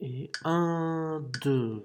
Et 1, 2.